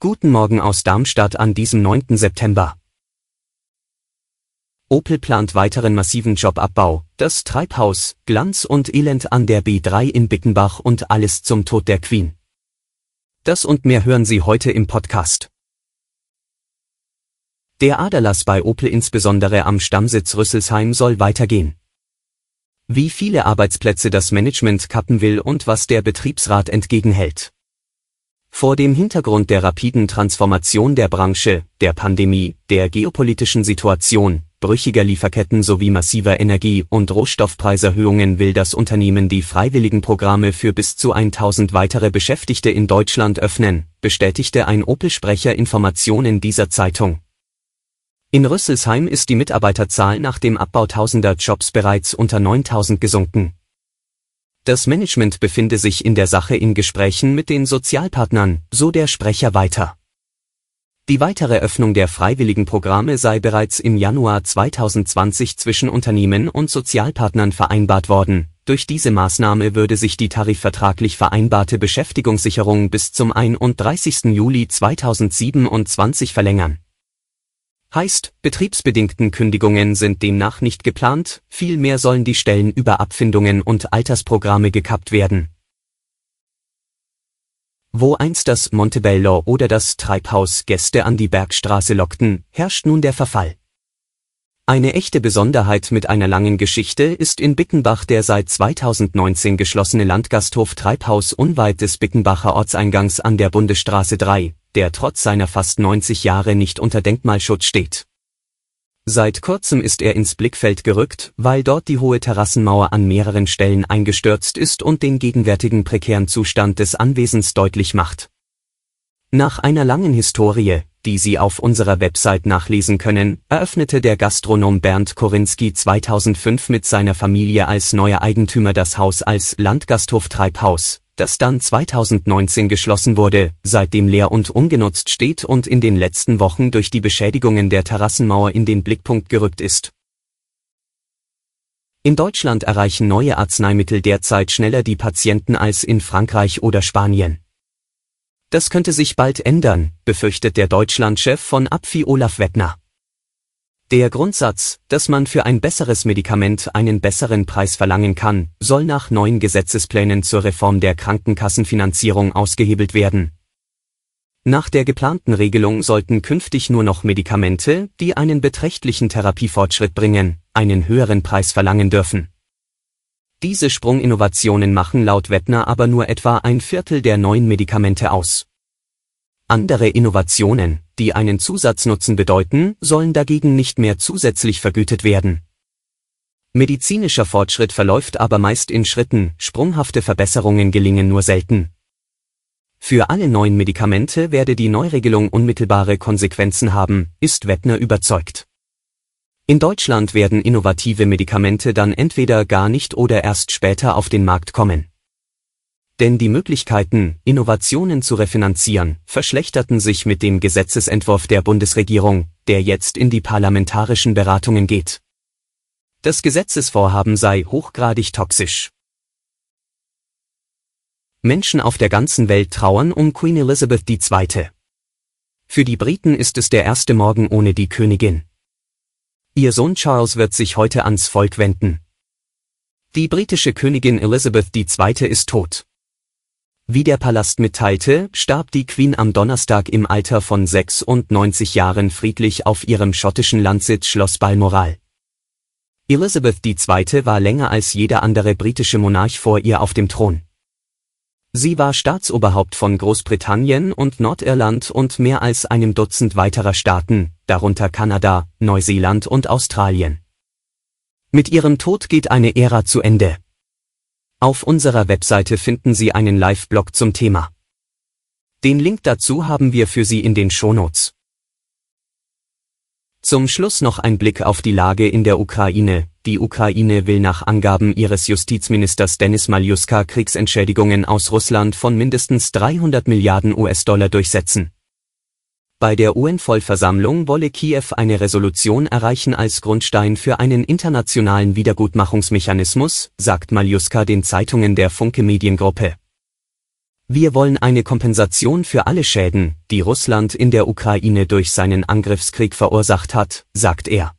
Guten Morgen aus Darmstadt an diesem 9. September. Opel plant weiteren massiven Jobabbau, das Treibhaus, Glanz und Elend an der B3 in Bickenbach und alles zum Tod der Queen. Das und mehr hören Sie heute im Podcast. Der Aderlass bei Opel insbesondere am Stammsitz Rüsselsheim soll weitergehen. Wie viele Arbeitsplätze das Management kappen will und was der Betriebsrat entgegenhält. Vor dem Hintergrund der rapiden Transformation der Branche, der Pandemie, der geopolitischen Situation, brüchiger Lieferketten sowie massiver Energie- und Rohstoffpreiserhöhungen will das Unternehmen die freiwilligen Programme für bis zu 1000 weitere Beschäftigte in Deutschland öffnen, bestätigte ein Opel-Sprecher Informationen dieser Zeitung. In Rüsselsheim ist die Mitarbeiterzahl nach dem Abbau tausender Jobs bereits unter 9000 gesunken. Das Management befinde sich in der Sache in Gesprächen mit den Sozialpartnern, so der Sprecher weiter. Die weitere Öffnung der freiwilligen Programme sei bereits im Januar 2020 zwischen Unternehmen und Sozialpartnern vereinbart worden. Durch diese Maßnahme würde sich die tarifvertraglich vereinbarte Beschäftigungssicherung bis zum 31. Juli 2027 verlängern. Heißt, betriebsbedingten Kündigungen sind demnach nicht geplant, vielmehr sollen die Stellen über Abfindungen und Altersprogramme gekappt werden. Wo einst das Montebello oder das Treibhaus Gäste an die Bergstraße lockten, herrscht nun der Verfall. Eine echte Besonderheit mit einer langen Geschichte ist in Bickenbach der seit 2019 geschlossene Landgasthof Treibhaus unweit des Bickenbacher Ortseingangs an der Bundesstraße 3, der trotz seiner fast 90 Jahre nicht unter Denkmalschutz steht. Seit kurzem ist er ins Blickfeld gerückt, weil dort die hohe Terrassenmauer an mehreren Stellen eingestürzt ist und den gegenwärtigen prekären Zustand des Anwesens deutlich macht. Nach einer langen Historie, die Sie auf unserer Website nachlesen können, eröffnete der Gastronom Bernd Korinski 2005 mit seiner Familie als neuer Eigentümer das Haus als Landgasthof Treibhaus, das dann 2019 geschlossen wurde, seitdem leer und ungenutzt steht und in den letzten Wochen durch die Beschädigungen der Terrassenmauer in den Blickpunkt gerückt ist. In Deutschland erreichen neue Arzneimittel derzeit schneller die Patienten als in Frankreich oder Spanien. Das könnte sich bald ändern, befürchtet der Deutschlandchef von Apfi Olaf Wettner. Der Grundsatz, dass man für ein besseres Medikament einen besseren Preis verlangen kann, soll nach neuen Gesetzesplänen zur Reform der Krankenkassenfinanzierung ausgehebelt werden. Nach der geplanten Regelung sollten künftig nur noch Medikamente, die einen beträchtlichen Therapiefortschritt bringen, einen höheren Preis verlangen dürfen. Diese Sprunginnovationen machen laut Wettner aber nur etwa ein Viertel der neuen Medikamente aus. Andere Innovationen, die einen Zusatznutzen bedeuten, sollen dagegen nicht mehr zusätzlich vergütet werden. Medizinischer Fortschritt verläuft aber meist in Schritten, sprunghafte Verbesserungen gelingen nur selten. Für alle neuen Medikamente werde die Neuregelung unmittelbare Konsequenzen haben, ist Wettner überzeugt. In Deutschland werden innovative Medikamente dann entweder gar nicht oder erst später auf den Markt kommen. Denn die Möglichkeiten, Innovationen zu refinanzieren, verschlechterten sich mit dem Gesetzesentwurf der Bundesregierung, der jetzt in die parlamentarischen Beratungen geht. Das Gesetzesvorhaben sei hochgradig toxisch. Menschen auf der ganzen Welt trauern um Queen Elizabeth II. Für die Briten ist es der erste Morgen ohne die Königin. Ihr Sohn Charles wird sich heute ans Volk wenden. Die britische Königin Elizabeth II. ist tot. Wie der Palast mitteilte, starb die Queen am Donnerstag im Alter von 96 Jahren friedlich auf ihrem schottischen Landsitz Schloss Balmoral. Elizabeth II. war länger als jeder andere britische Monarch vor ihr auf dem Thron. Sie war Staatsoberhaupt von Großbritannien und Nordirland und mehr als einem Dutzend weiterer Staaten, darunter Kanada, Neuseeland und Australien. Mit ihrem Tod geht eine Ära zu Ende. Auf unserer Webseite finden Sie einen Live-Blog zum Thema. Den Link dazu haben wir für Sie in den Shownotes. Zum Schluss noch ein Blick auf die Lage in der Ukraine. Die Ukraine will nach Angaben ihres Justizministers Denis Maljuska Kriegsentschädigungen aus Russland von mindestens 300 Milliarden US-Dollar durchsetzen. Bei der UN-Vollversammlung wolle Kiew eine Resolution erreichen als Grundstein für einen internationalen Wiedergutmachungsmechanismus, sagt Maljuska den Zeitungen der Funke Mediengruppe. Wir wollen eine Kompensation für alle Schäden, die Russland in der Ukraine durch seinen Angriffskrieg verursacht hat, sagt er.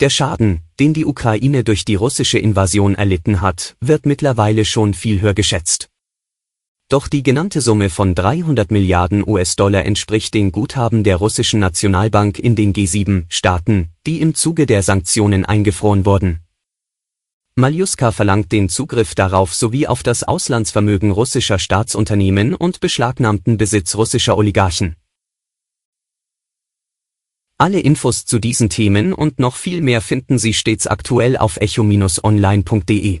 Der Schaden, den die Ukraine durch die russische Invasion erlitten hat, wird mittlerweile schon viel höher geschätzt. Doch die genannte Summe von 300 Milliarden US-Dollar entspricht den Guthaben der russischen Nationalbank in den G7-Staaten, die im Zuge der Sanktionen eingefroren wurden. Maljuska verlangt den Zugriff darauf sowie auf das Auslandsvermögen russischer Staatsunternehmen und beschlagnahmten Besitz russischer Oligarchen. Alle Infos zu diesen Themen und noch viel mehr finden Sie stets aktuell auf echo-online.de.